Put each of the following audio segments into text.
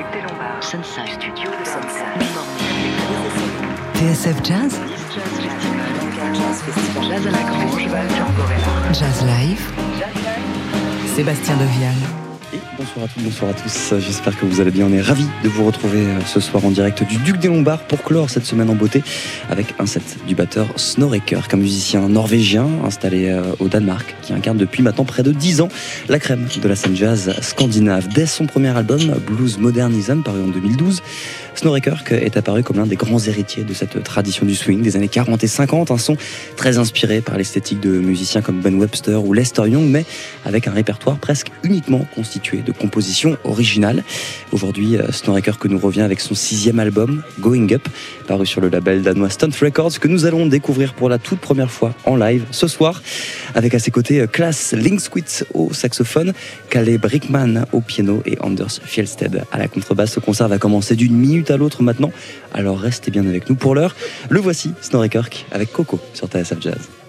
Duc des Lombards. Sunside. Studio de Sunside. TSF Jazz Jazz à la Grange, Val Gorella. Jazz Live Sébastien Devial bonsoir à tous, bonsoir à tous. J'espère que vous allez bien. On est ravis de vous retrouver euh, ce soir en direct du Duc des Lombards pour clore cette semaine en beauté avec un set du batteur Snorreker, un musicien norvégien installé euh, au Danemark qui incarne depuis maintenant près de 10 ans la crème de la scène jazz scandinave. Dès son premier album, Blues Modernism, paru en 2012, Snorreker est apparu comme l'un des grands héritiers de cette tradition du swing des années 40 et 50, un son très inspiré par l'esthétique de musiciens comme Ben Webster ou Lester Young, mais avec un répertoire presque uniquement constitué de compositions originales. Aujourd'hui, euh, Snorreker que nous revient avec son sixième album, Going Up, paru sur le label danois Stunt Records, que nous allons découvrir pour la toute première fois en live ce soir, avec à ses côtés Klaas Linksquist au saxophone, Kalle Brickman au piano et Anders Fjellsted à la contrebasse. Ce concert va commencer d'une minute à l'autre maintenant, alors restez bien avec nous pour l'heure. Le voici, Snorreker avec Coco sur TSF Jazz.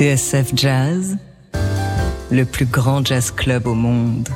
TSF Jazz, le plus grand jazz club au monde.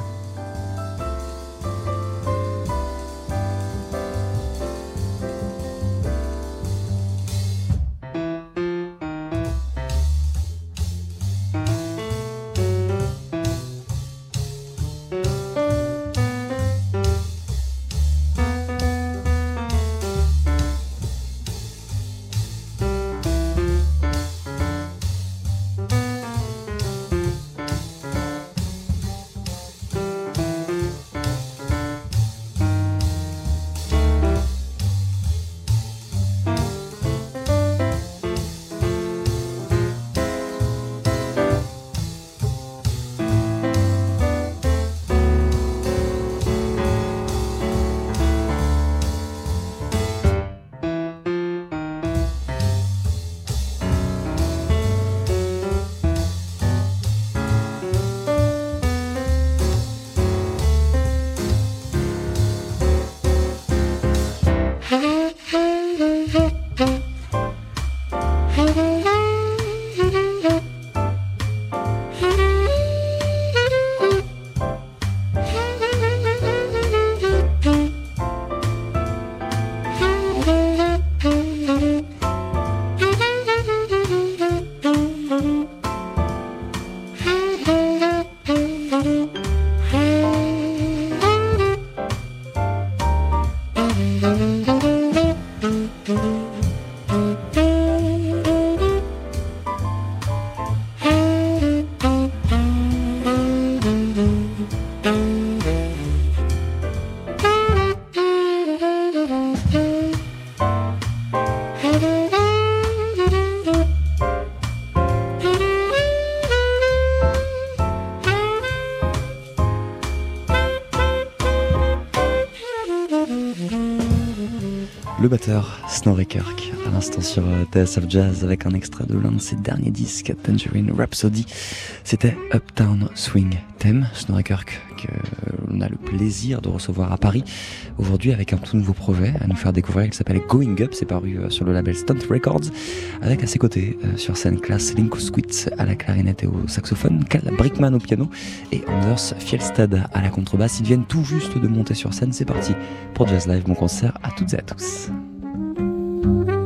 Le batteur Snorri Kirk, à l'instant sur euh, TSF Jazz avec un extrait de l'un de ses derniers disques, Tangerine Rhapsody. C'était Uptown Swing Theme, Snorri Kirk, qu'on a le plaisir de recevoir à Paris aujourd'hui avec un tout nouveau projet à nous faire découvrir. Il s'appelle Going Up, c'est paru euh, sur le label Stunt Records, avec à ses côtés euh, sur scène classe Linko Squitz à la clarinette et au saxophone, Cal Brickman au piano et Anders Fjellstad à la contrebasse. Ils viennent tout juste de monter sur scène. C'est parti pour Jazz Live, mon concert à toutes et à tous. Quartet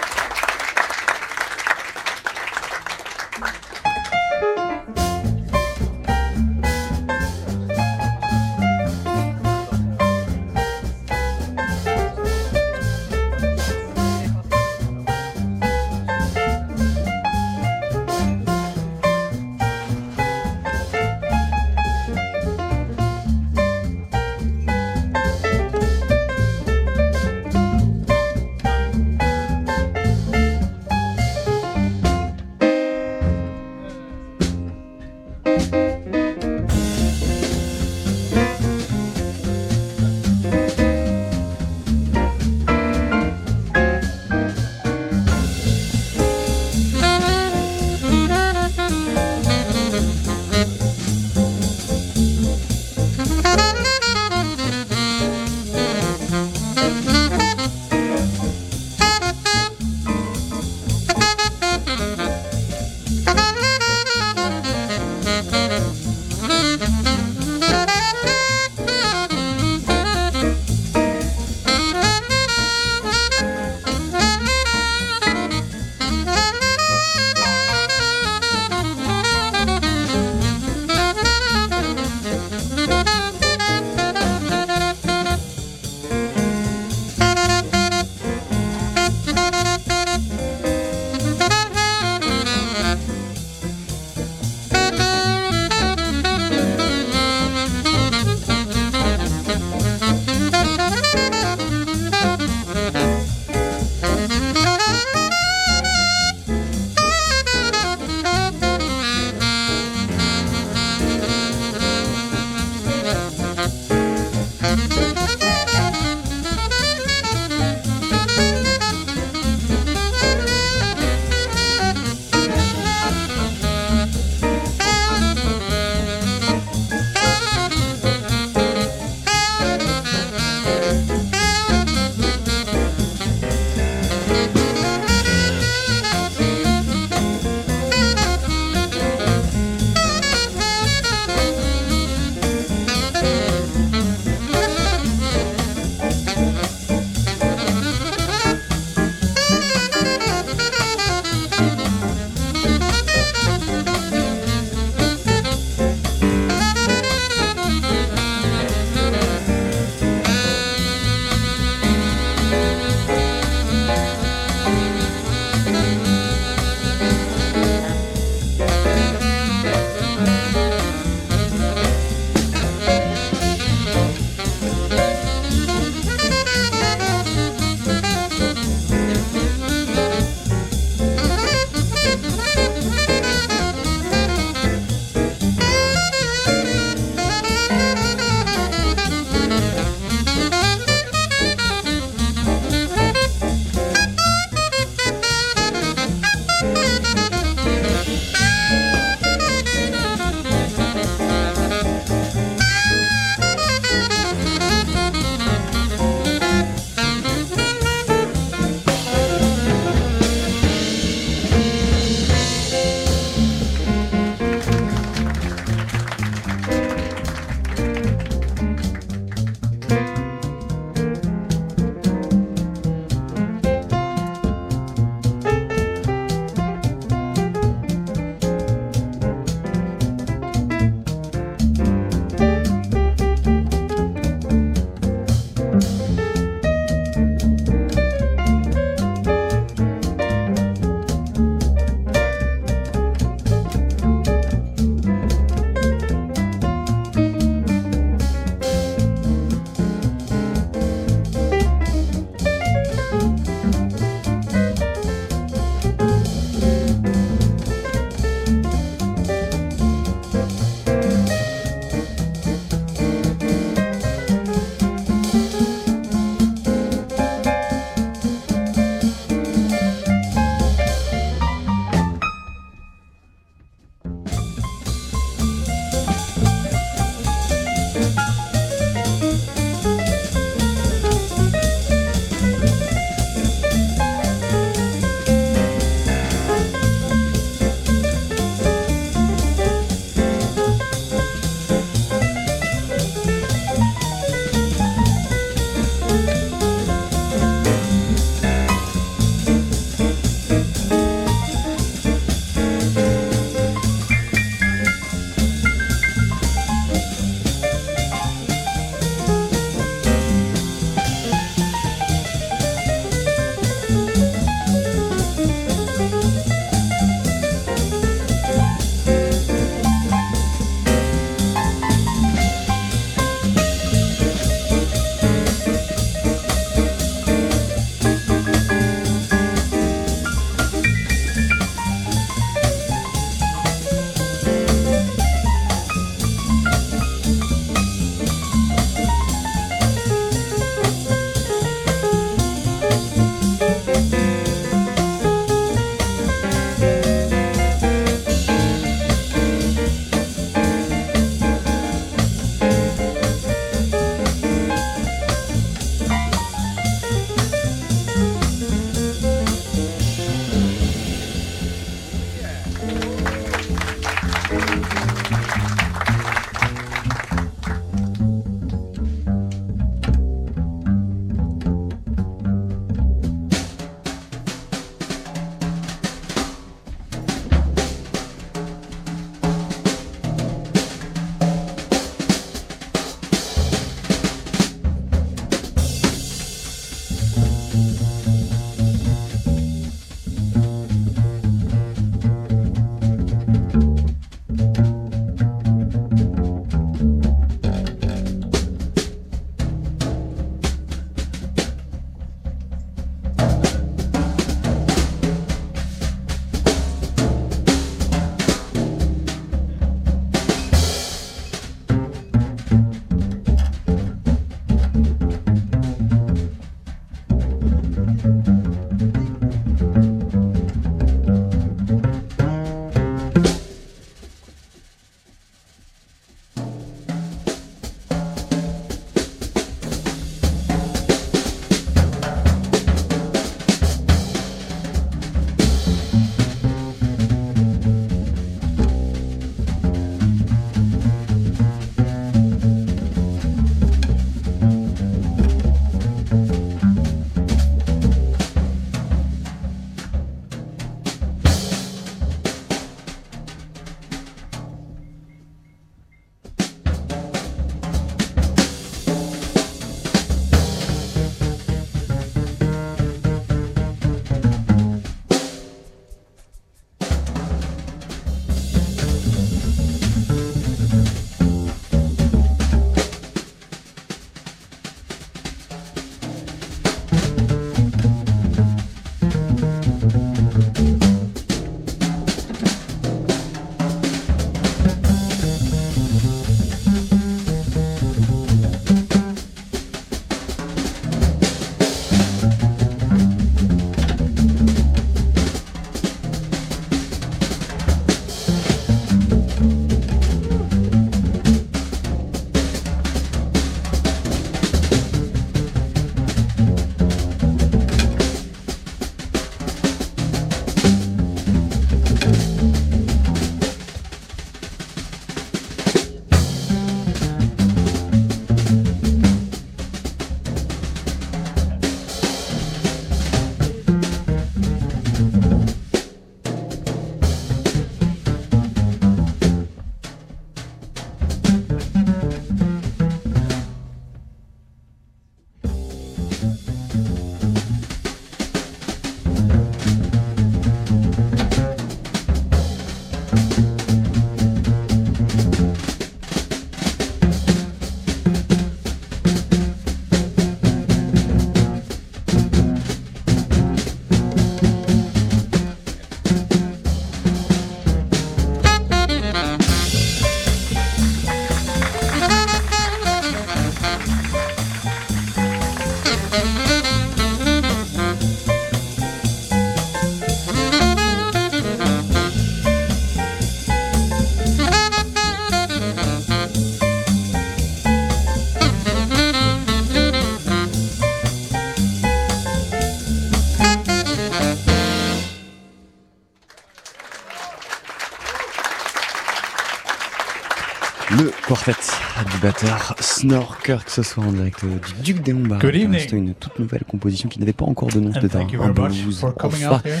batteur Snorker, que ce soit en direct du Duc des Lombards. Good evening. C'était une toute nouvelle composition qui n'avait pas encore de nom, c'était un, thank you un very much blues for coming enfin. out here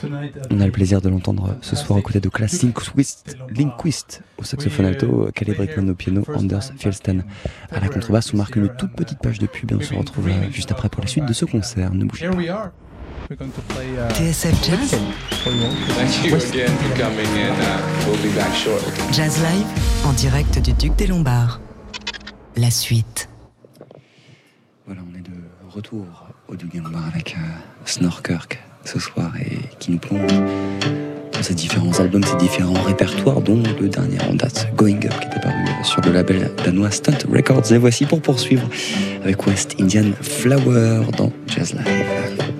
tonight. at On a le plaisir de l'entendre ce soir aux côtés de Klaas Lindquist, Lindquist au saxophone alto, Kelly Brickman au piano, Anders Fjellsten à la contrebasse. On marque une toute petite page de pub et on se retrouve euh, juste après pour la suite de ce concert. Ne bougez Here pas. we are. We're going to play uh, TSF Jazz. Thank you again for coming and uh, we'll be back shortly. Jazz Live en direct du Duc des Lombards. La suite. Voilà, on est de retour au Lombards avec euh, Snorkirk ce soir et qui nous plonge dans ces différents albums, ces différents répertoires, dont le dernier en date, Going Up, qui était paru euh, sur le label danois Stunt Records. Et voici pour poursuivre avec West Indian Flower dans Jazz Live.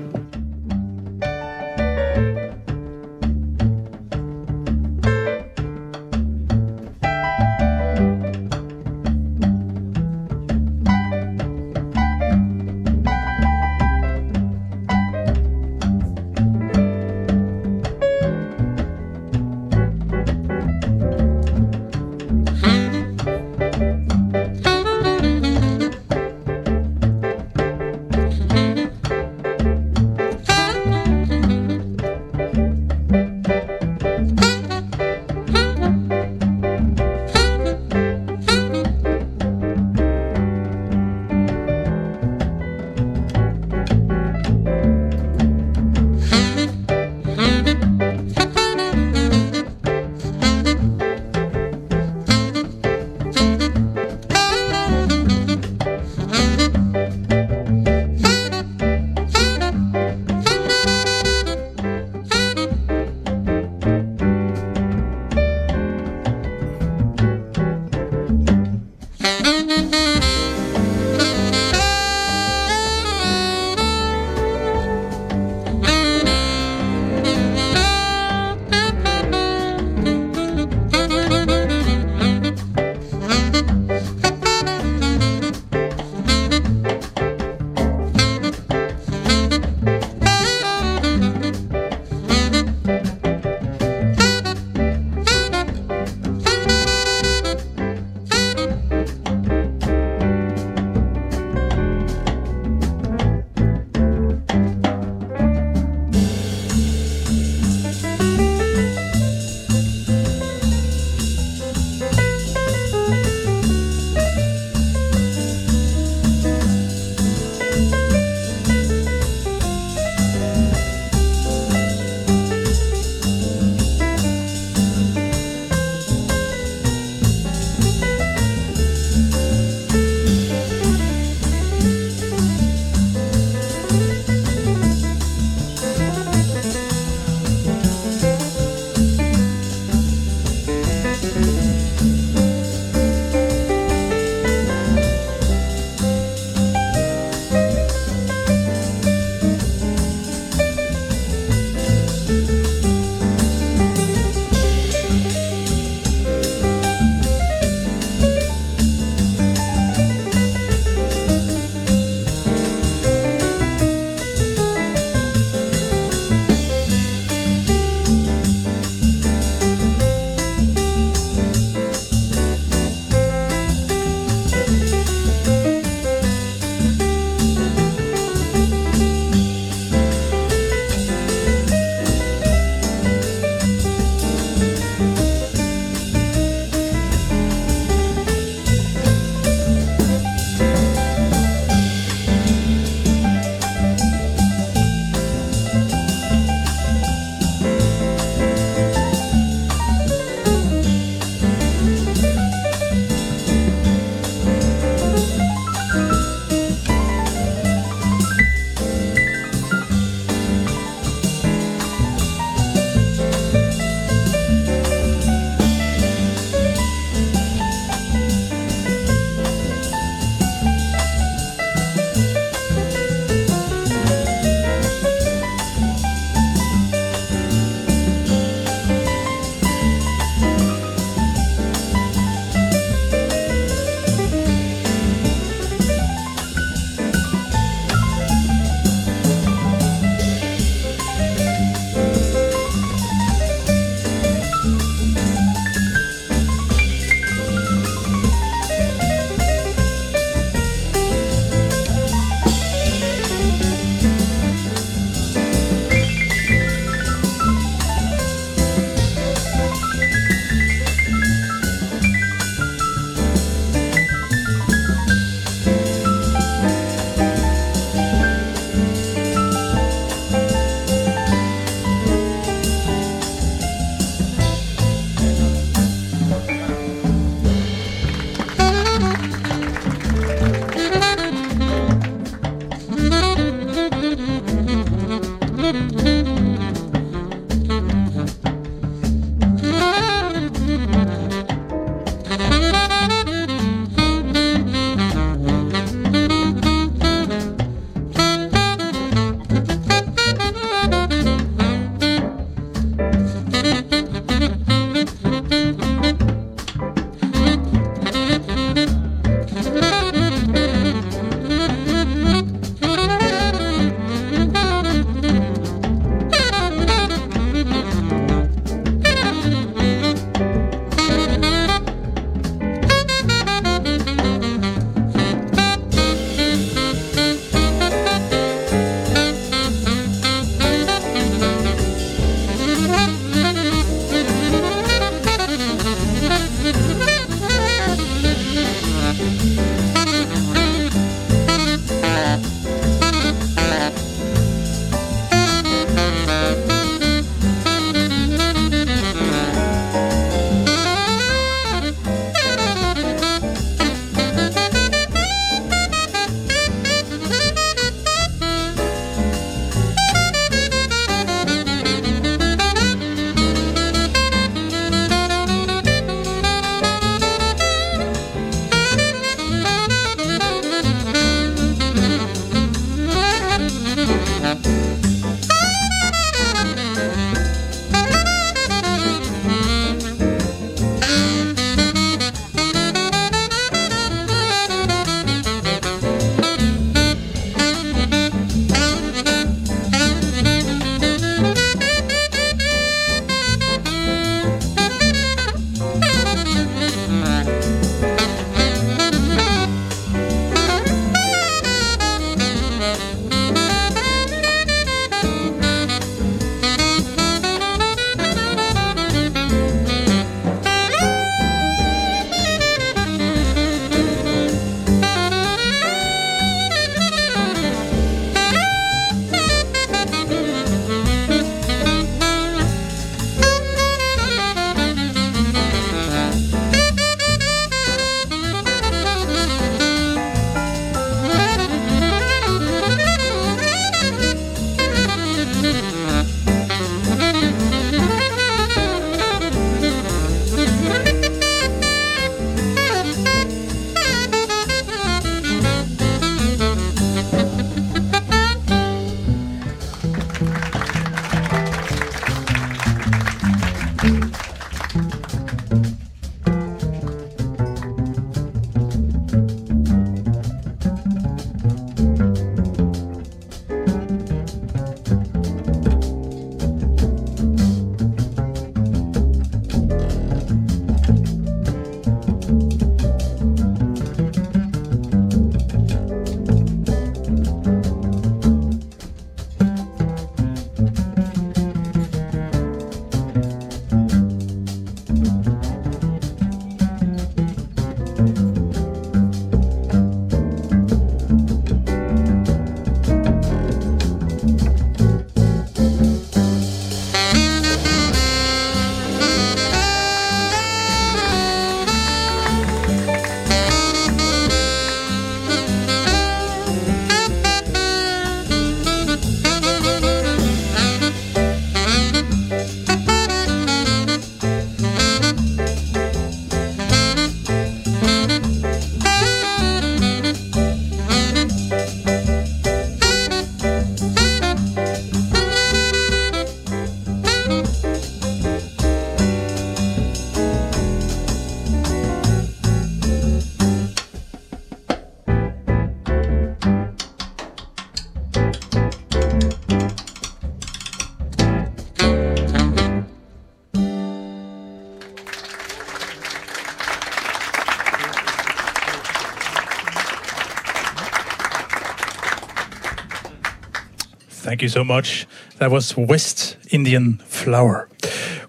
Thank you so much. That was West Indian Flower.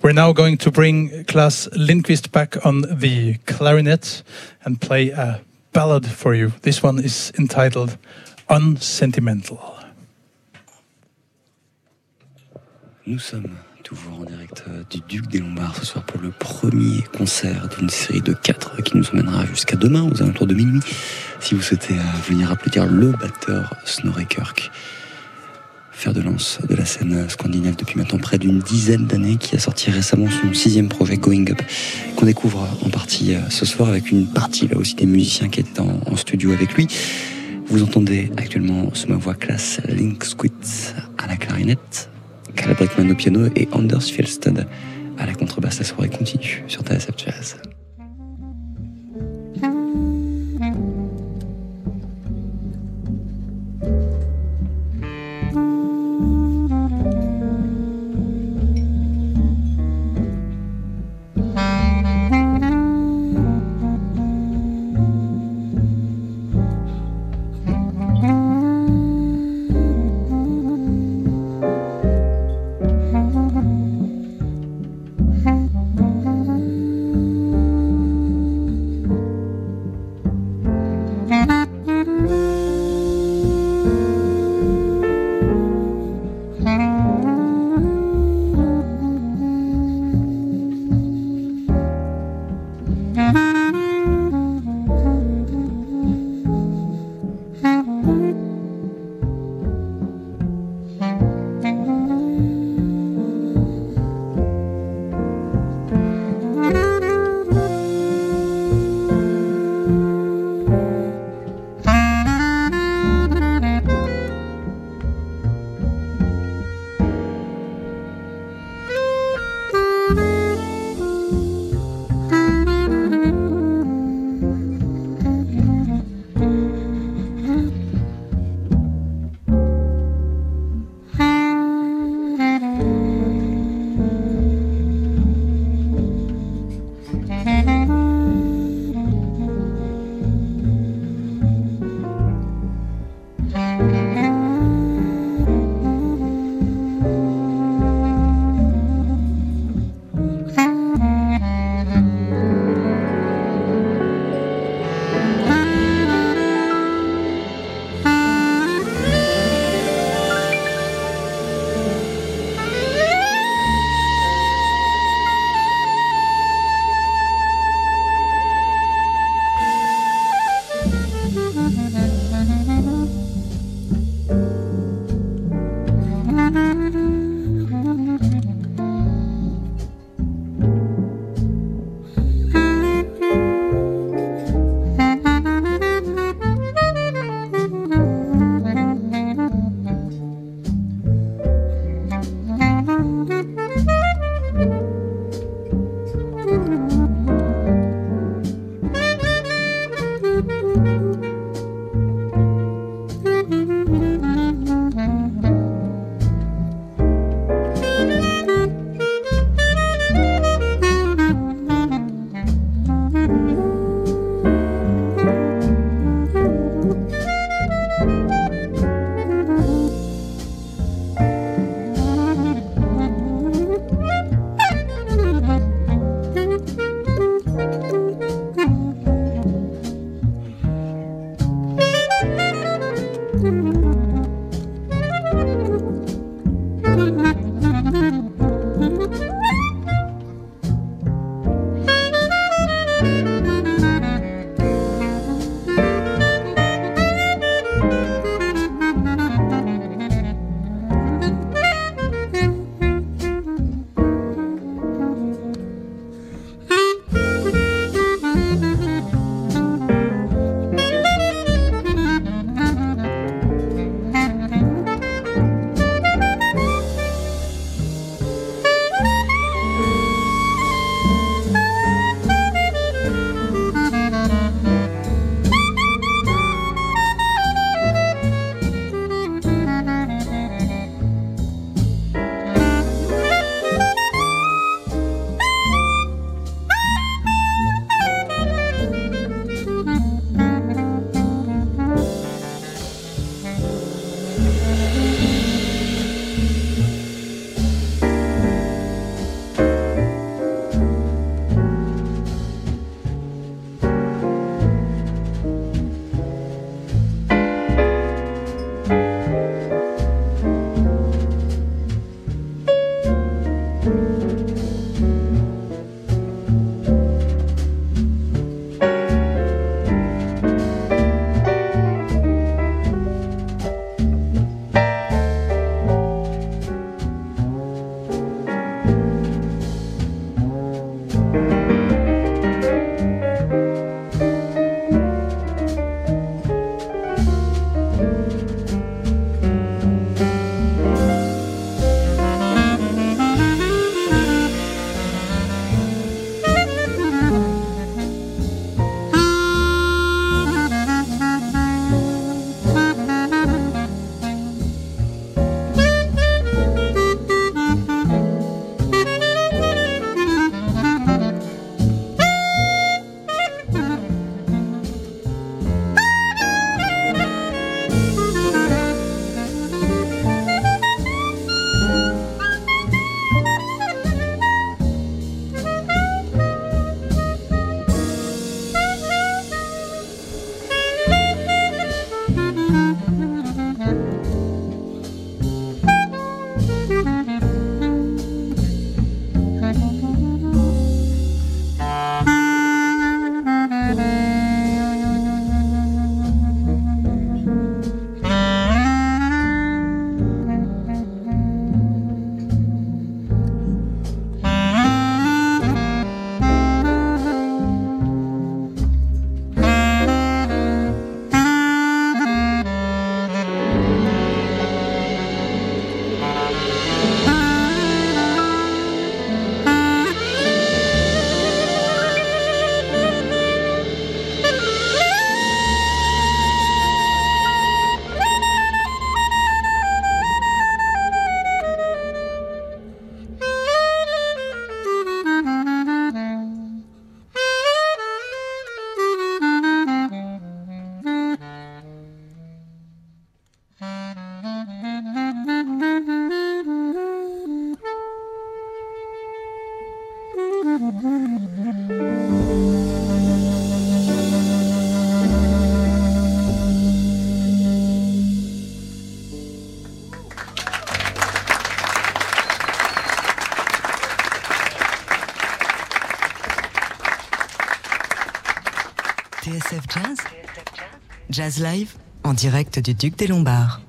We're now going to bring Klaas Lindqvist back on the clarinet and play a ballad for you. This one is entitled Unsentimental. Nous sommes toujours en direct euh, du Duc des Lombards ce soir pour le premier concert d'une série de quatre qui nous emmènera jusqu'à demain aux alentours de minuit. Si vous souhaitez euh, venir applaudir le batteur Snorre Kirk, fer de lance de la scène scandinave depuis maintenant près d'une dizaine d'années, qui a sorti récemment son sixième projet Going Up, qu'on découvre en partie euh, ce soir avec une partie là aussi des musiciens qui étaient en, studio avec lui. Vous entendez actuellement sous ma voix classe Link Squid à la clarinette, Carla Brickman au piano et Anders Fjellstad à la contrebasse. La soirée continue sur TSF. Jazz Live en direct du Duc des Lombards.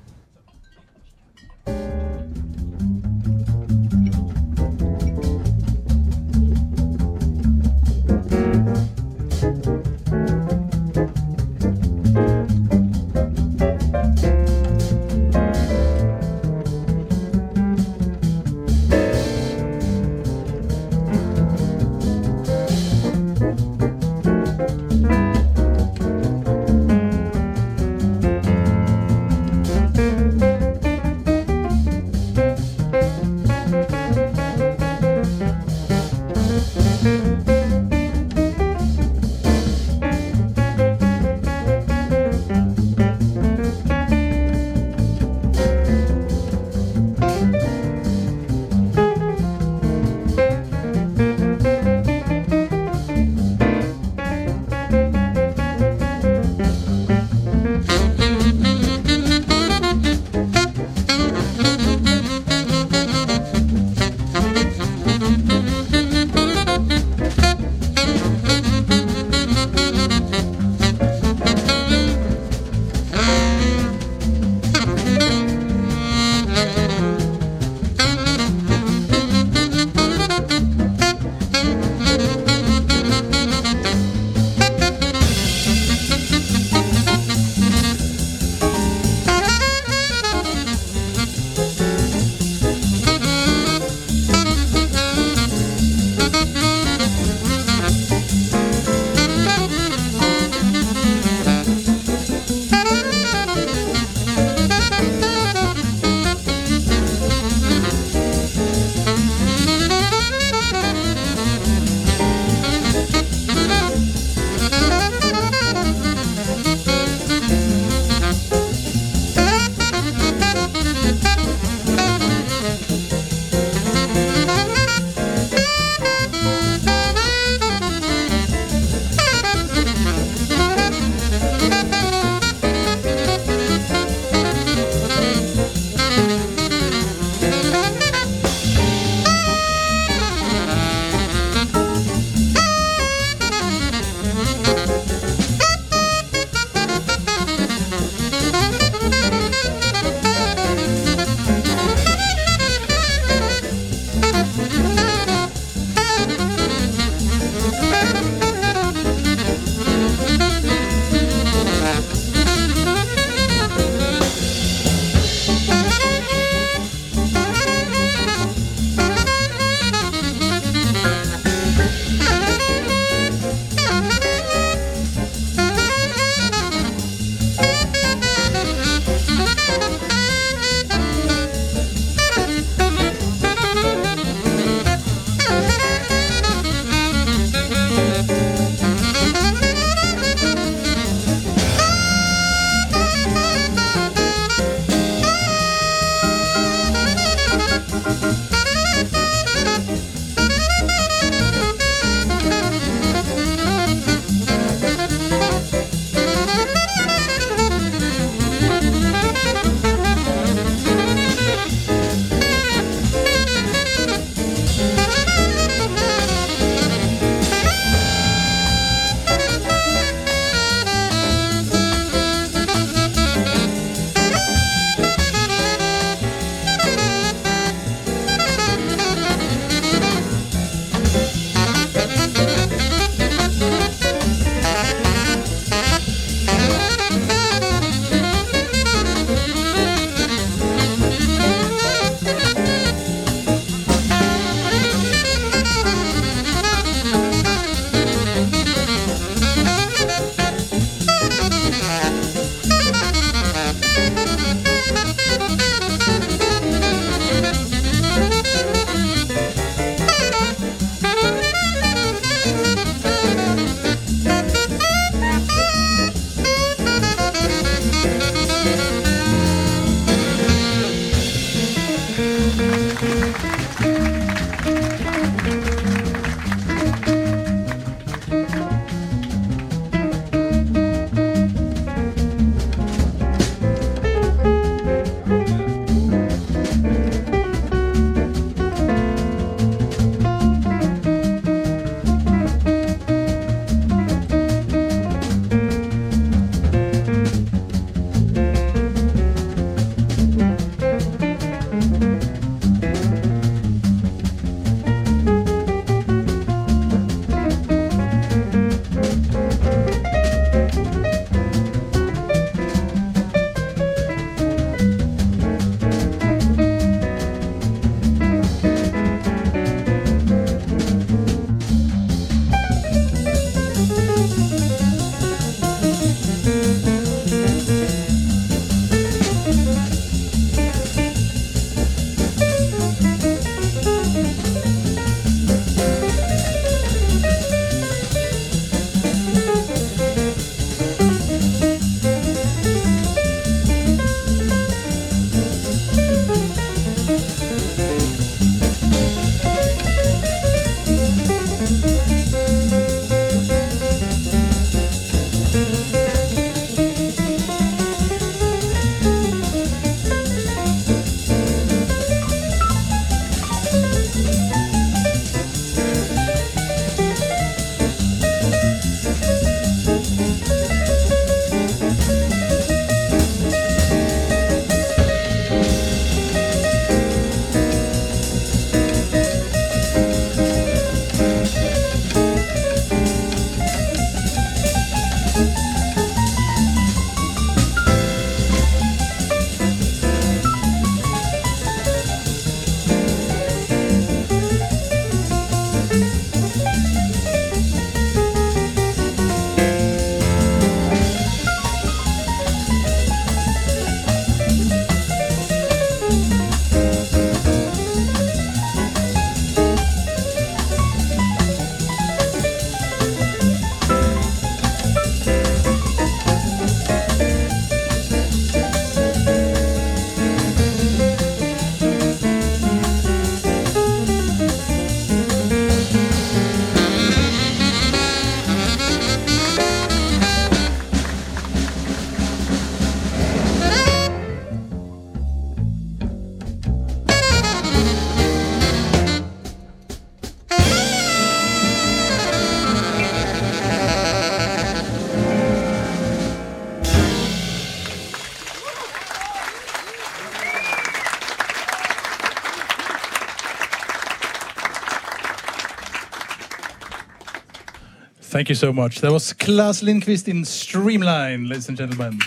Thank you so much. That was Klaas Lindqvist in Streamline, ladies and gentlemen.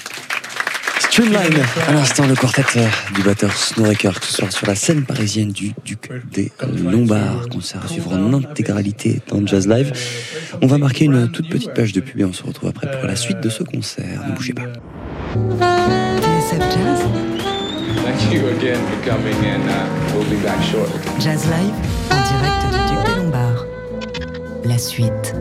Streamline, à l'instant le quartet euh, du batteur Snowraker ce soir sur la scène parisienne du Duc des Lombards, concert à suivre en intégralité dans Jazz Live. On va marquer une toute petite page de pub et on se retrouve après pour la suite de ce concert. Ne bougez pas. TSF Jazz, Thank you again for coming, and uh, we'll be back shortly. Jazz Live, en direct du Duc des Lombards. La suite.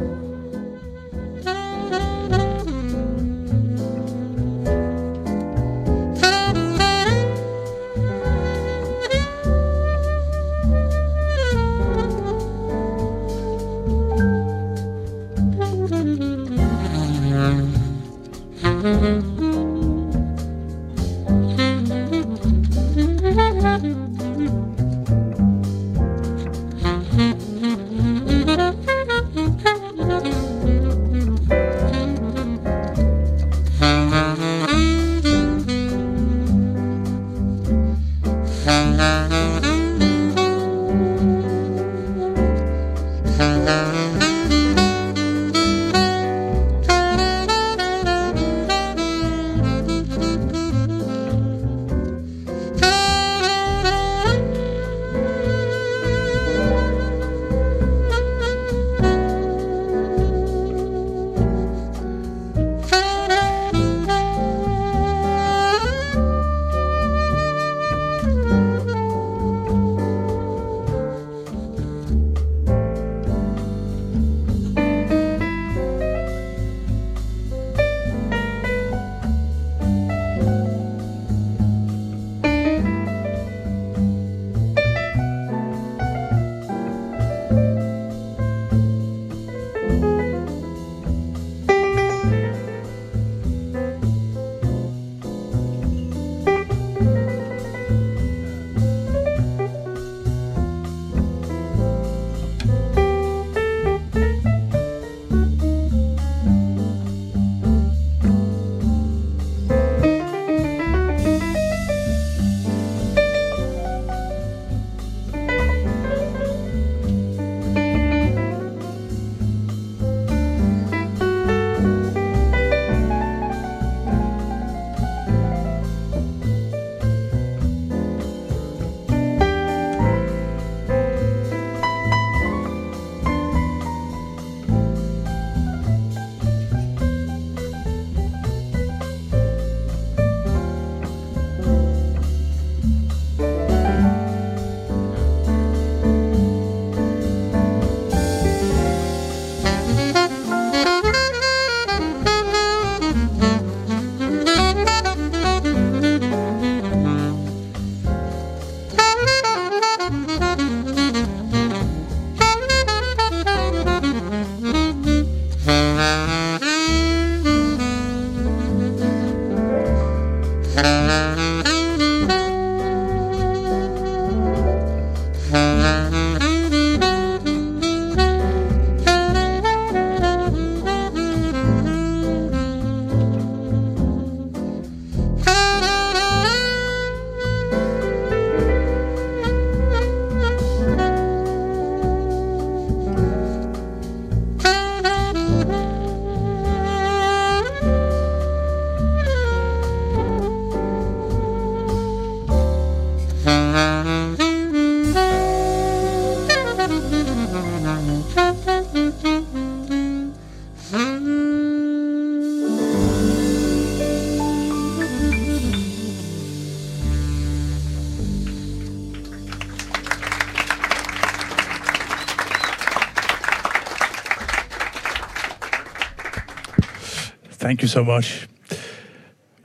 Thank you so much.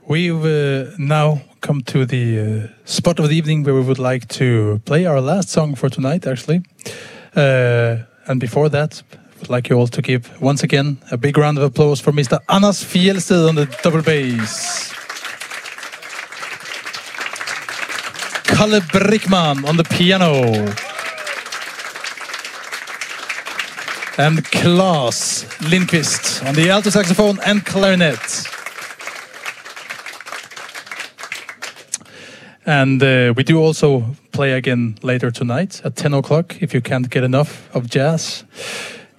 We've uh, now come to the uh, spot of the evening where we would like to play our last song for tonight, actually. Uh, and before that, would like you all to give once again a big round of applause for Mr. Anas Fjellsted on the double bass. Kalle Brickman on the piano. And Klaas Lindqvist on the alto saxophone and clarinet. And uh, we do also play again later tonight at 10 o'clock if you can't get enough of jazz.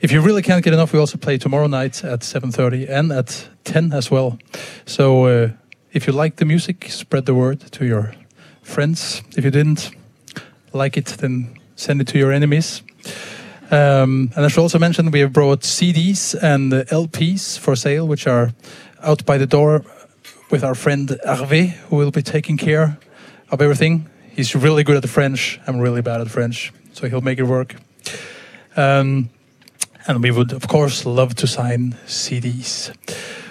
if you really can't get enough, we also play tomorrow night at 7:30 and at 10 as well. So uh, if you like the music, spread the word to your friends. If you didn't like it, then send it to your enemies. Um, and I should also mention we have brought CDs and LPs for sale, which are out by the door with our friend Hervé, who will be taking care of everything. He's really good at the French. I'm really bad at French, so he'll make it work. Um, and we would, of course, love to sign CDs.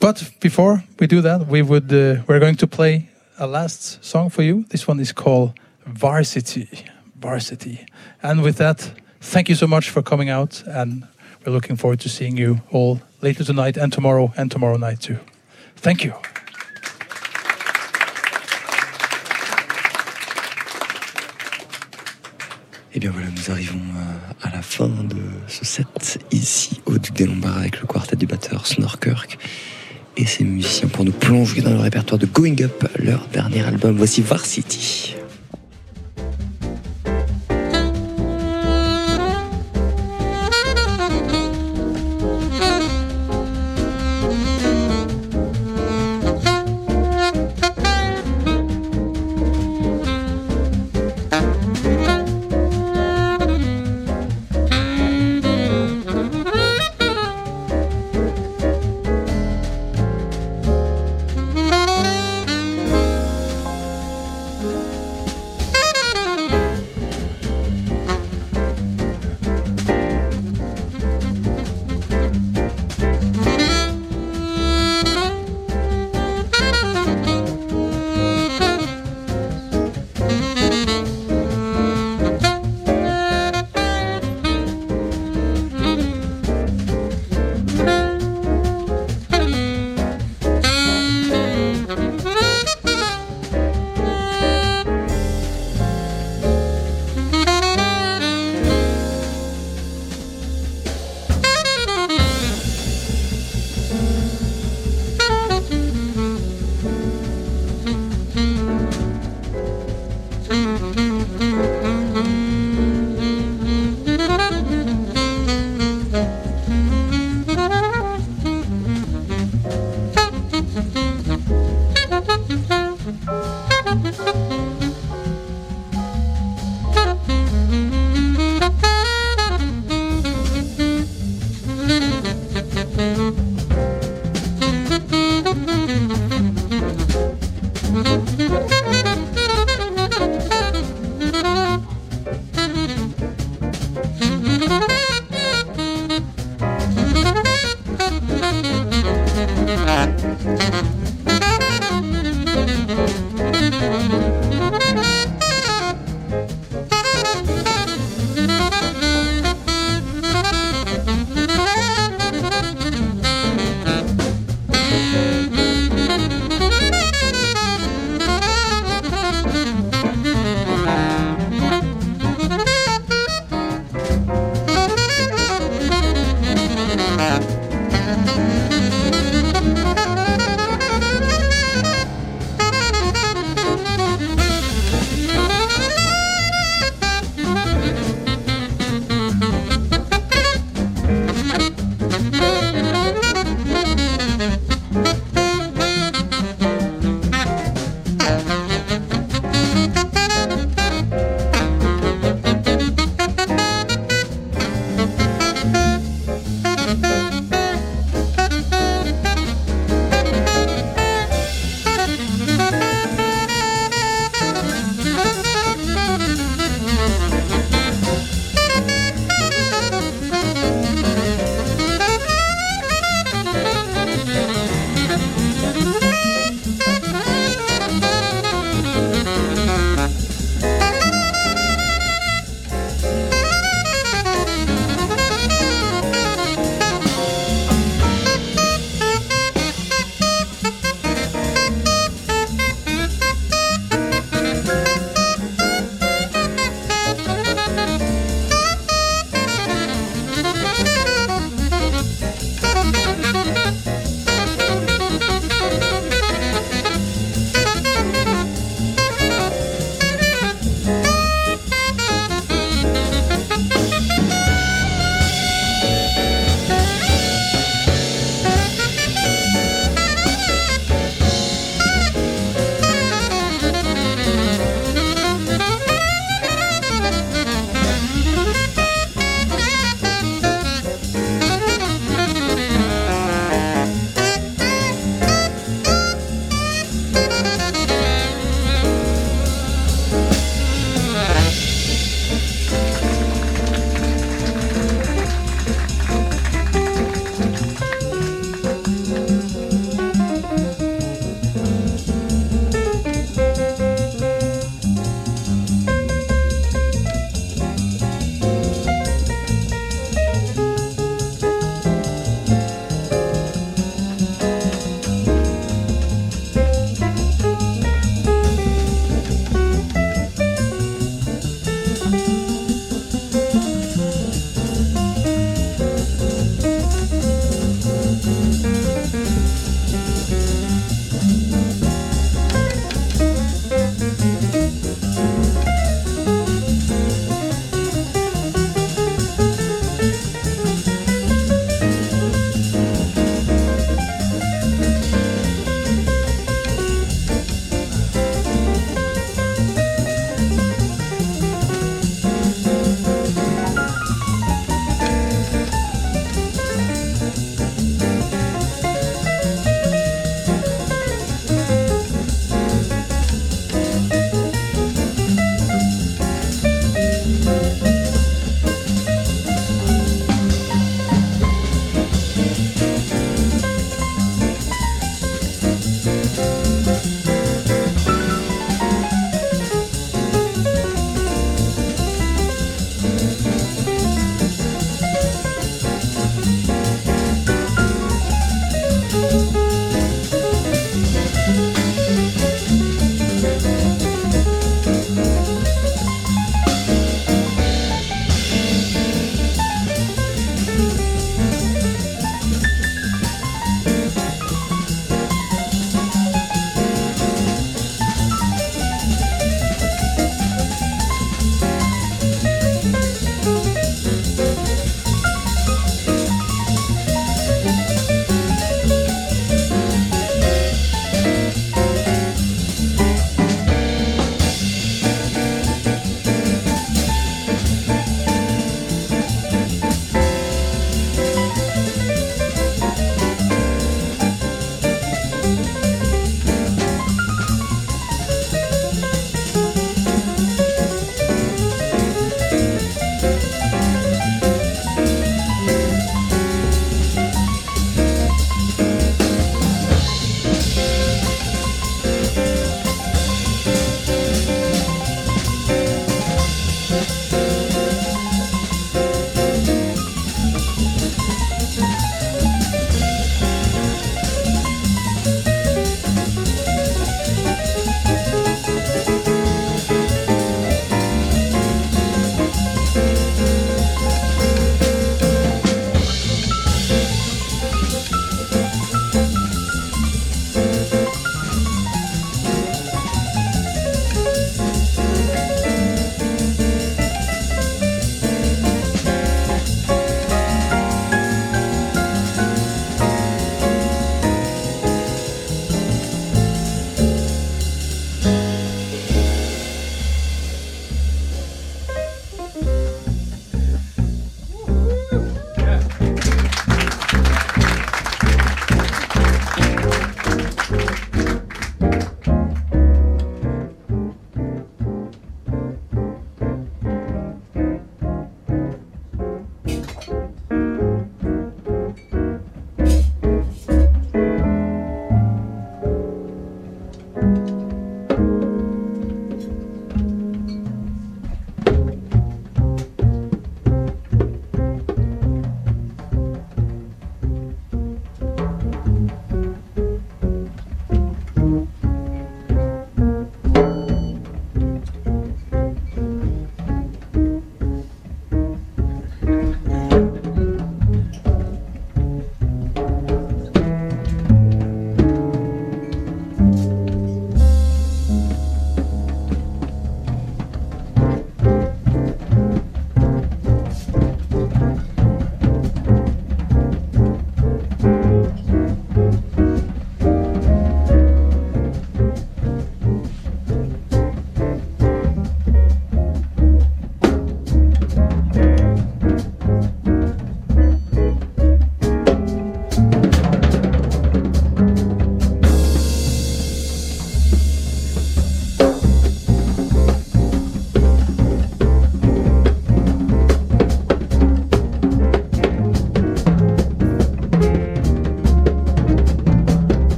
But before we do that, we would uh, we're going to play a last song for you. This one is called Varsity. Varsity. And with that, thank you so much for coming out, and we're looking forward to seeing you all later tonight and tomorrow and tomorrow night too. Thank you. Et bien voilà, nous arrivons euh, à la fin de ce set ici au Duc des Lombards avec le quartet du batteur Snorkirk et ses musiciens pour nous plonger dans le répertoire de Going Up, leur dernier album. Voici Varsity.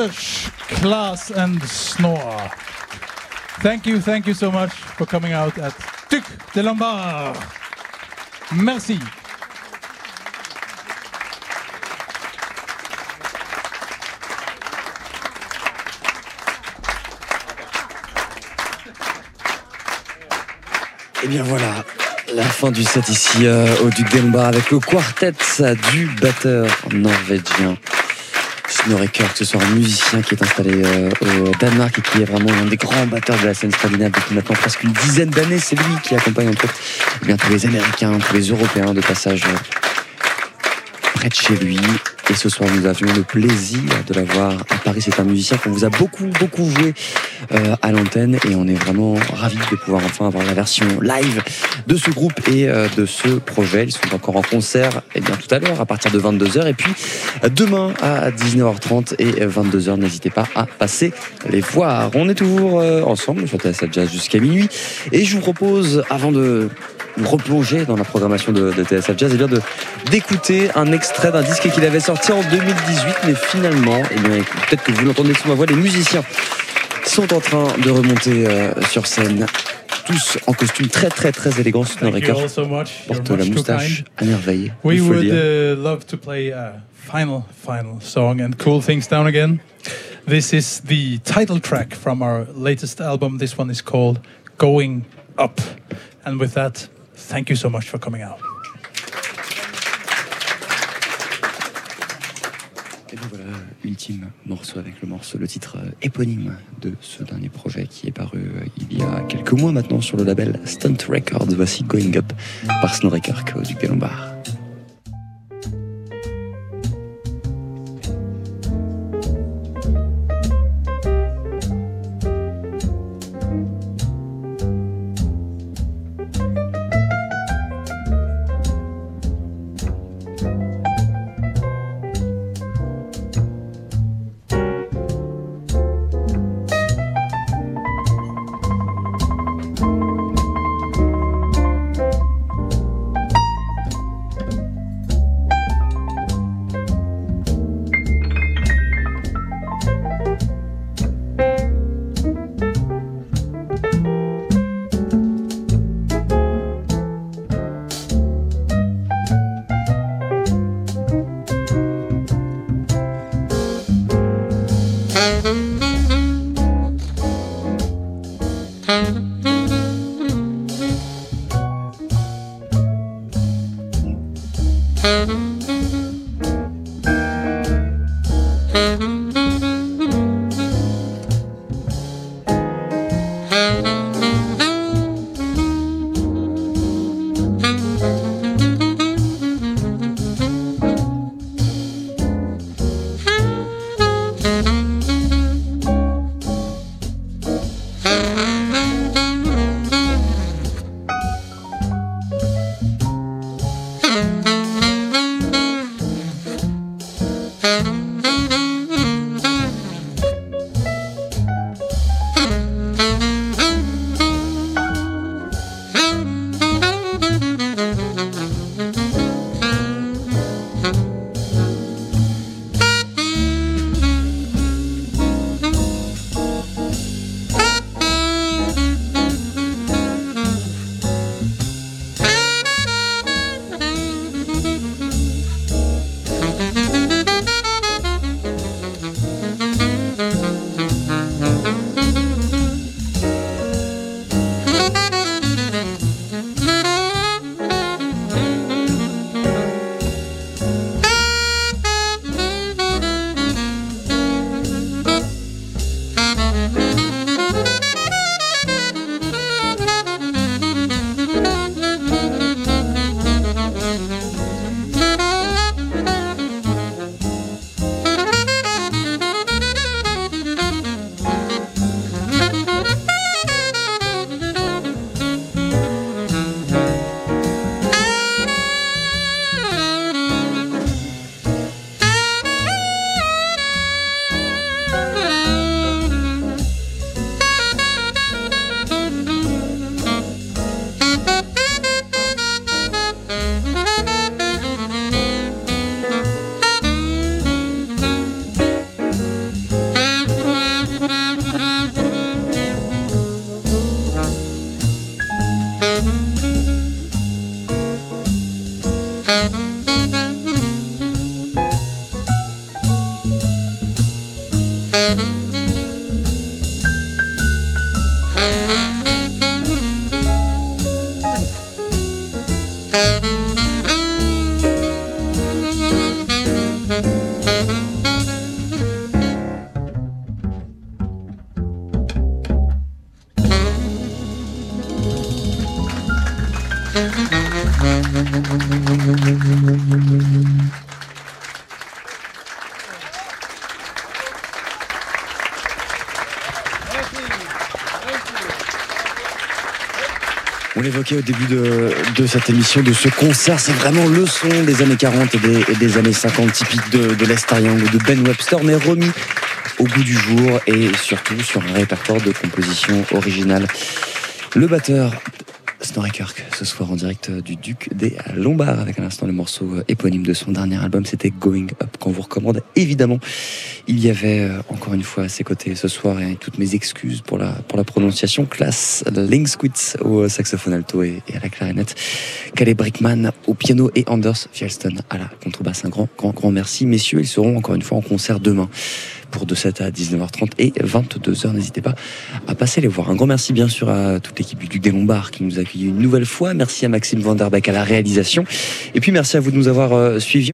Anders, Klaas, and Snore. Thank you, thank you so much for coming out at Duc de Lombard. Merci. Et bien voilà, la fin du set ici euh, au Duc Lombards avec le quartet du batteur norvégien Snorreker, que ce soit un musicien qui est installé euh, au Danemark et qui est vraiment un des grands batteurs de la scène scandinave depuis maintenant presque une dizaine d'années. C'est lui qui accompagne entre autres eh bien, tous les Américains, tous les Européens de passage euh, près de chez lui. Et ce soir, nous avions le plaisir de l'avoir à Paris. C'est un musicien qu'on vous a beaucoup, beaucoup joué euh, à l'antenne. Et on est vraiment ravis de pouvoir enfin avoir la version live de ce groupe et euh, de ce projet. Ils sont encore en concert eh bien, tout à l'heure à partir de 22h. Et puis demain à 19h30 et 22h, n'hésitez pas à passer les voir. On est toujours euh, ensemble sur TSA Jazz jusqu'à minuit. Et je vous propose, avant de replonger dans la programmation de, de TSF Jazz, et bien de d'écouter un extrait d'un disque qu'il avait sorti en 2018, mais finalement, et bien peut-être que vous l'entendez sous ma voix, les musiciens sont en train de remonter euh, sur scène, tous en costume très très très élégant. Snorreker all so porte la moustache à merveille. We would uh, love to play a final, final song and cool things down again. This is the title track from our latest album. This one is called Going Up. And with that, thank you so much for coming out. Et bien voilà, ultime morceau avec le morceau, le titre euh, éponyme de ce dernier projet qui est paru euh, il y a quelques mois maintenant sur le label Stunt Records. Voici Going Up par au Duc des Lombards. Au début de, cette émission, de ce concert. C'est vraiment le son des années 40 et des, années 50, typique de, de l'Est Triangle de Ben Webster, mais remis au bout du jour et surtout sur un répertoire de composition originale. Le batteur Snorri Kirk ce soir en direct du Duc des Lombards avec à l'instant le morceau éponyme de son dernier album, c'était Going Up qu'on vous recommande évidemment. Il y avait euh, encore une fois à ses côtés ce soir et toutes mes excuses pour la, pour la prononciation, classe Linksquitz au saxophone alto et, à la clarinette, Calais Brickman au piano et Anders Fjellston à la contrebasse. Un grand, grand, grand merci messieurs, ils seront encore une fois en concert demain pour de 7 à 19h30 et 22h. N'hésitez pas à passer les voir. Un grand merci bien sûr à toute l'équipe du Duc des Lombards qui nous a accueillis une nouvelle fois. Merci à Maxime Vanderbeck à la réalisation. Et puis merci à vous de nous avoir euh, suivis.